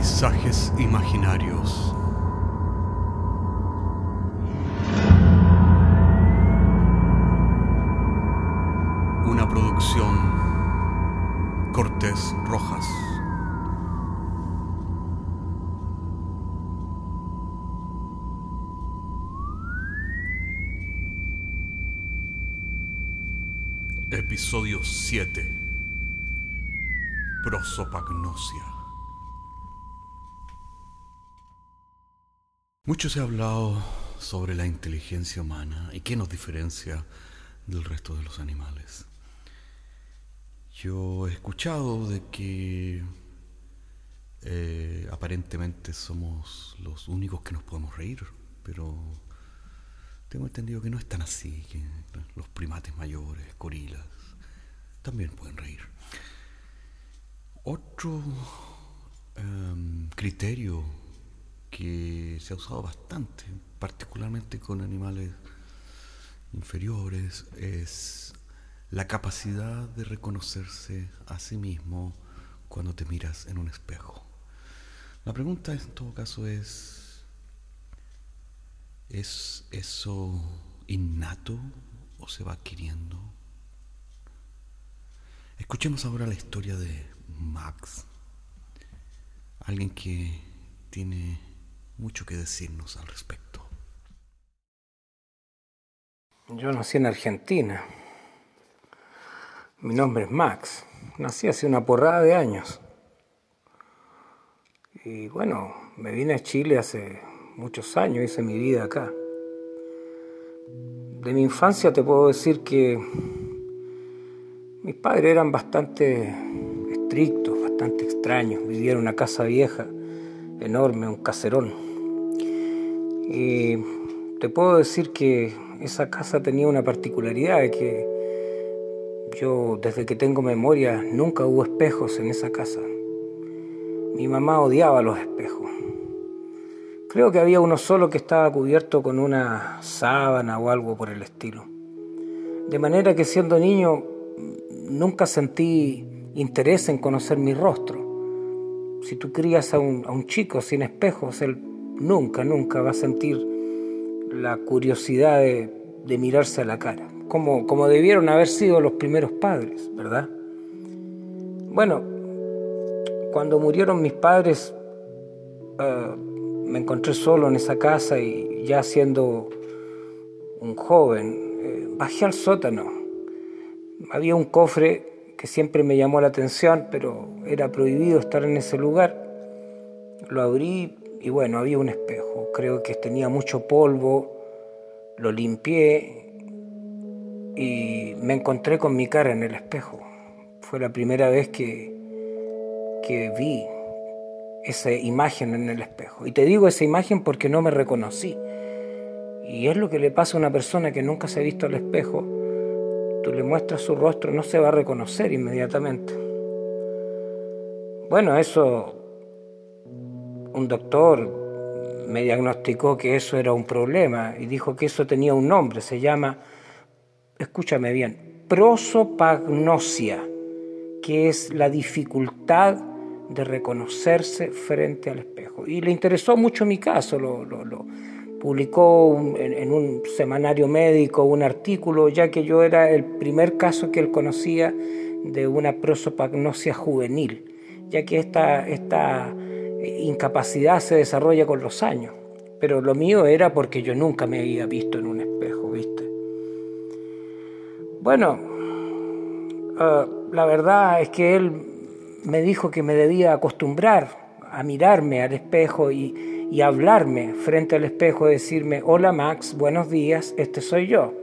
Paisajes imaginarios. Una producción Cortés Rojas. Episodio 7. Prosopagnosia. Mucho se ha hablado sobre la inteligencia humana y qué nos diferencia del resto de los animales. Yo he escuchado de que eh, aparentemente somos los únicos que nos podemos reír, pero tengo entendido que no es tan así, que los primates mayores, gorilas, también pueden reír. Otro em, criterio que se ha usado bastante, particularmente con animales inferiores, es la capacidad de reconocerse a sí mismo cuando te miras en un espejo. La pregunta en todo caso es, ¿es eso innato o se va adquiriendo? Escuchemos ahora la historia de Max, alguien que tiene mucho que decirnos al respecto. Yo nací en Argentina. Mi nombre es Max. Nací hace una porrada de años. Y bueno, me vine a Chile hace muchos años, hice mi vida acá. De mi infancia te puedo decir que mis padres eran bastante estrictos, bastante extraños. Vivían en una casa vieja, enorme, un caserón. Y te puedo decir que esa casa tenía una particularidad que yo desde que tengo memoria nunca hubo espejos en esa casa. Mi mamá odiaba los espejos. Creo que había uno solo que estaba cubierto con una sábana o algo por el estilo. De manera que siendo niño nunca sentí interés en conocer mi rostro. Si tú crías a un, chico sin espejos, él nunca, nunca va a sentir la curiosidad de, mirarse a la cara, como, como debieron haber sido los primeros padres, ¿verdad? Bueno, cuando murieron mis padres, ah, me encontré solo en esa casa y ya siendo un joven, eh, bajé al sótano había un cofre que siempre me llamó la atención, pero era prohibido estar en ese lugar. Lo abrí y bueno, había un espejo. Creo que tenía mucho polvo. Lo limpié y me encontré con mi cara en el espejo. Fue la primera vez que, que vi esa imagen en el espejo. Y te digo esa imagen porque no me reconocí. Y es lo que le pasa a una persona que nunca se ha visto al espejo tú le muestras su rostro, no se va a reconocer inmediatamente. Bueno, eso, un doctor me diagnosticó que eso era un problema y dijo que eso tenía un nombre, se llama, escúchame bien, prosopagnosia, que es la dificultad de reconocerse frente al espejo. Y le interesó mucho mi caso, lo, publicó en, un semanario médico un artículo, ya que yo era el primer caso que él conocía de una prosopagnosia juvenil, ya que esta, esta incapacidad se desarrolla con los años. Pero lo mío era porque yo nunca me había visto en un espejo, ¿viste? Bueno, ah, la verdad es que él me dijo que me debía acostumbrar a mirarme al espejo y, y hablarme frente al espejo, decirme, hola Max, buenos días, este soy yo.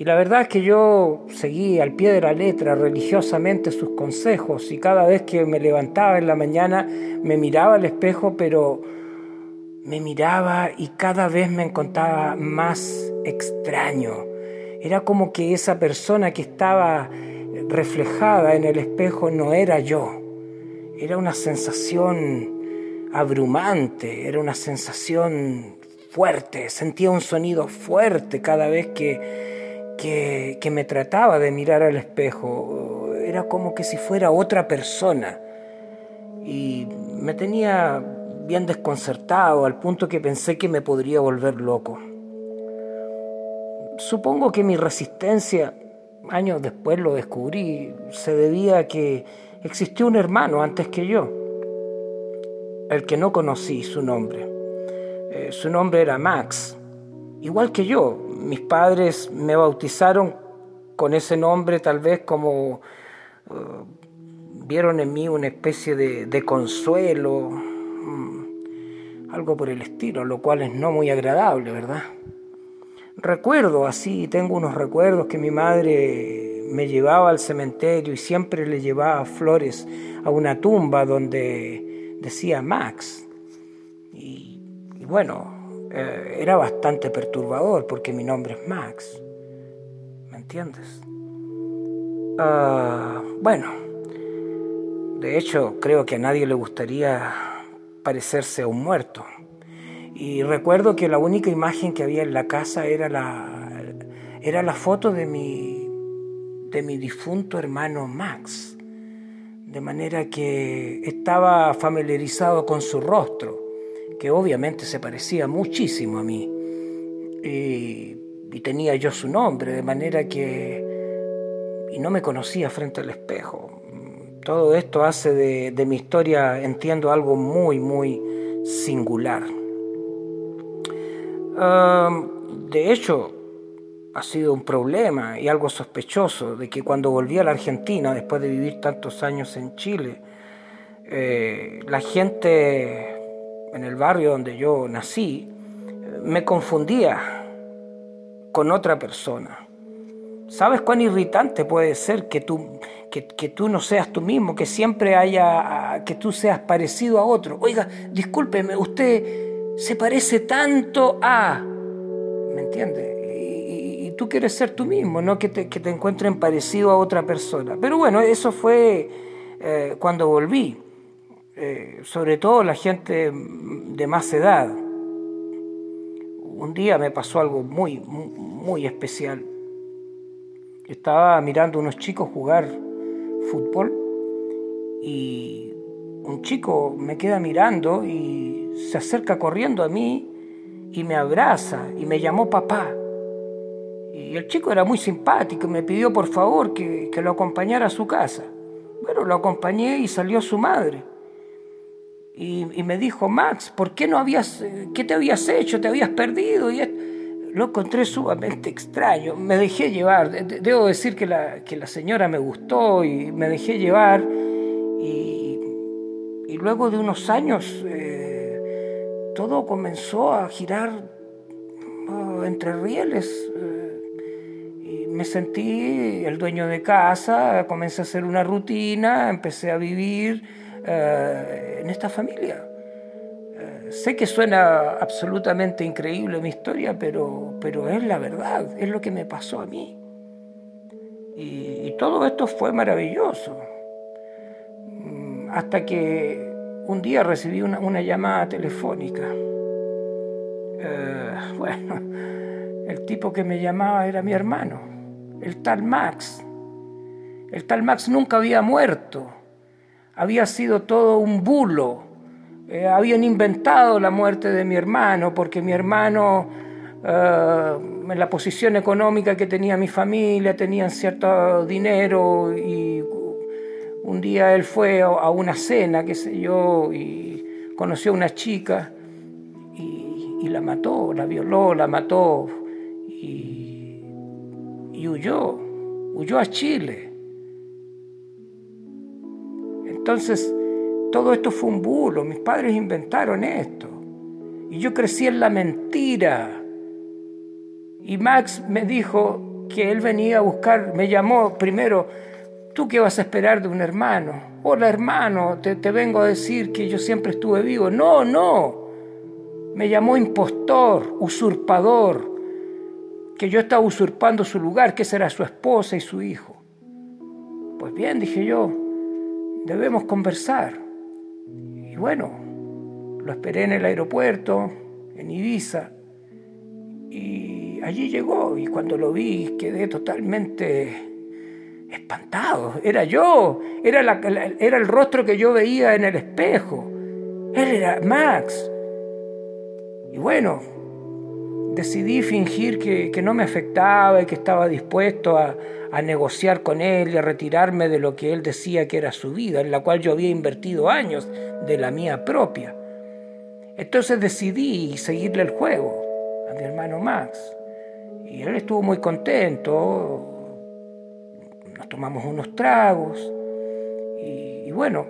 Y la verdad es que yo seguí al pie de la letra religiosamente sus consejos y cada vez que me levantaba en la mañana me miraba al espejo, pero me miraba y cada vez me encontraba más extraño. Era como que esa persona que estaba reflejada en el espejo no era yo. Era una sensación abrumante, era una sensación fuerte, sentía un sonido fuerte cada vez que, que, me trataba de mirar al espejo, era como que si fuera otra persona. Y me tenía bien desconcertado al punto que pensé que me podría volver loco. Supongo que mi resistencia, años después lo descubrí, se debía a que existió un hermano antes que yo, el que no conocí su nombre. Eh, su nombre era Max, igual que yo. Mis padres me bautizaron con ese nombre tal vez como eh, vieron en mí una especie de, consuelo, mm, algo por el estilo, lo cual es no muy agradable, ¿verdad? recuerdo así, tengo unos recuerdos que mi madre me llevaba al cementerio y siempre le llevaba flores a una tumba donde decía Max. Y, bueno, eh, era bastante perturbador porque mi nombre es Max. ¿Me entiendes? Ah, bueno, de hecho creo que a nadie le gustaría parecerse a un muerto. Y recuerdo que la única imagen que había en la casa era la, era la foto de mi, de mi difunto hermano Max. De manera que estaba familiarizado con su rostro, que obviamente se parecía muchísimo a mí. Y, tenía yo su nombre, de manera que... Y no me conocía frente al espejo. Todo esto hace de, mi historia, entiendo, algo muy, muy singular de hecho, ha sido un problema y algo sospechoso de que cuando volví a la Argentina, después de vivir tantos años en Chile, eh, la gente en el barrio donde yo nací me confundía con otra persona. ¿Sabes cuán irritante puede ser que tú, que, tú no seas tú mismo, que siempre haya, que tú seas parecido a otro? Oiga, discúlpeme, usted se parece tanto a... ¿Me entiendes? Y, tú quieres ser tú mismo, no que te, que te encuentren parecido a otra persona. Pero bueno, eso fue eh, cuando volví. Eh, sobre todo la gente de más edad. Un día me pasó algo muy, muy especial. Estaba mirando unos chicos jugar fútbol y un chico me queda mirando y se acerca corriendo a mí y me abraza y me llamó papá. Y el chico era muy simpático y me pidió por favor que, lo acompañara a su casa. Bueno, lo acompañé y salió su madre. Y, me dijo, Max, ¿por qué no habías, qué te habías hecho? ¿Te habías perdido? Y lo encontré sumamente extraño. Me dejé llevar. Debo decir que la, que la señora me gustó y me dejé llevar. Y, luego de unos años... Eh, todo comenzó a girar entre rieles. Eh, y me sentí el dueño de casa, comencé a hacer una rutina, empecé a vivir eh, en esta familia. Eh, sé que suena absolutamente increíble mi historia, pero, pero es la verdad, es lo que me pasó a mí. Y, todo esto fue maravilloso. Mm, hasta que un día recibí una, llamada telefónica. Eh, bueno, el tipo que me llamaba era mi hermano, el tal Max. El tal Max nunca había muerto. Había sido todo un bulo. Eh, habían inventado la muerte de mi hermano porque mi hermano, eh, en la posición económica que tenía mi familia, tenían cierto dinero y un día él fue a una cena, qué sé yo, y conoció a una chica y, la mató, la violó, la mató y, y huyó, huyó a Chile. Entonces, todo esto fue un bulo, mis padres inventaron esto. Y yo crecí en la mentira. Y Max me dijo que él venía a buscar, me llamó primero ¿Tú qué vas a esperar de un hermano? Hola hermano, te, vengo a decir que yo siempre estuve vivo. No, no. Me llamó impostor, usurpador, que yo estaba usurpando su lugar, que será su esposa y su hijo. Pues bien, dije yo, debemos conversar. Y bueno, lo esperé en el aeropuerto, en Ibiza, y allí llegó y cuando lo vi quedé totalmente espantado. Era yo, era, era el rostro que yo veía en el espejo. Él era Max. Y bueno, decidí fingir que, no me afectaba y que estaba dispuesto a, a, negociar con él y a retirarme de lo que él decía que era su vida, en la cual yo había invertido años de la mía propia. Entonces decidí seguirle el juego a mi hermano Max. Y él estuvo muy contento, nos tomamos unos tragos y, bueno,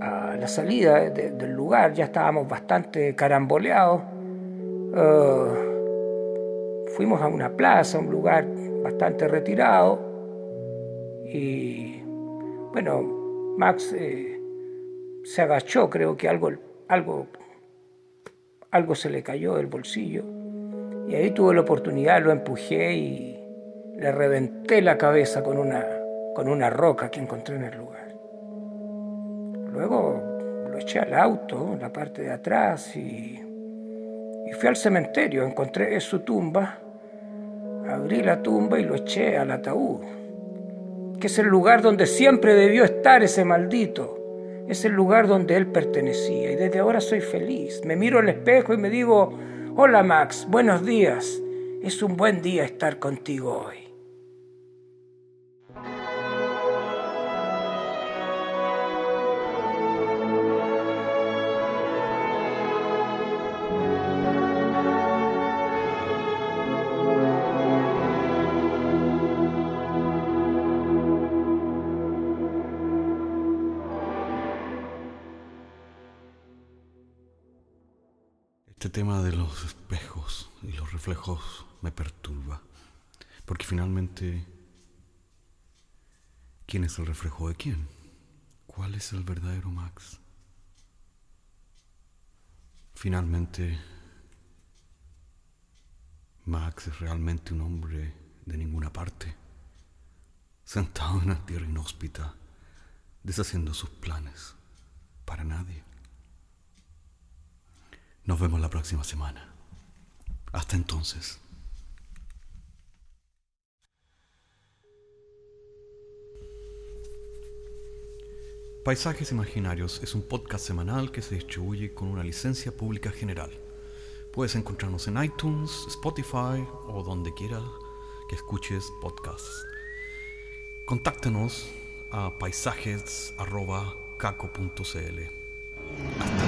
a la salida del lugar ya estábamos bastante caramboleados. Eh, fuimos a una plaza, un lugar bastante retirado y bueno, Max eh, se agachó, creo que algo, algo, algo se le cayó del bolsillo y ahí tuve la oportunidad, lo empujé y le reventé la cabeza con una, con una roca que encontré en el lugar. Luego lo eché al auto, en la parte de atrás, y, y fui al cementerio. Encontré su tumba, abrí la tumba y lo eché al ataúd, que es el lugar donde siempre debió estar ese maldito. Es el lugar donde él pertenecía y desde ahora soy feliz. Me miro al espejo y me digo, hola Max, buenos días. Es un buen día estar contigo hoy. Tema de los espejos y los reflejos me perturba, porque finalmente, ¿quién es el reflejo de quién? ¿Cuál es el verdadero Max? Finalmente, Max es realmente un hombre de ninguna parte, sentado en una tierra inhóspita, deshaciendo sus planes para nadie. Nos vemos la próxima semana. Hasta entonces. Paisajes Imaginarios es un podcast semanal que se distribuye con una licencia pública general. Puedes encontrarnos en iTunes, Spotify o donde quieras que escuches podcasts. Contáctanos a paisajes.caco.cl. Hasta.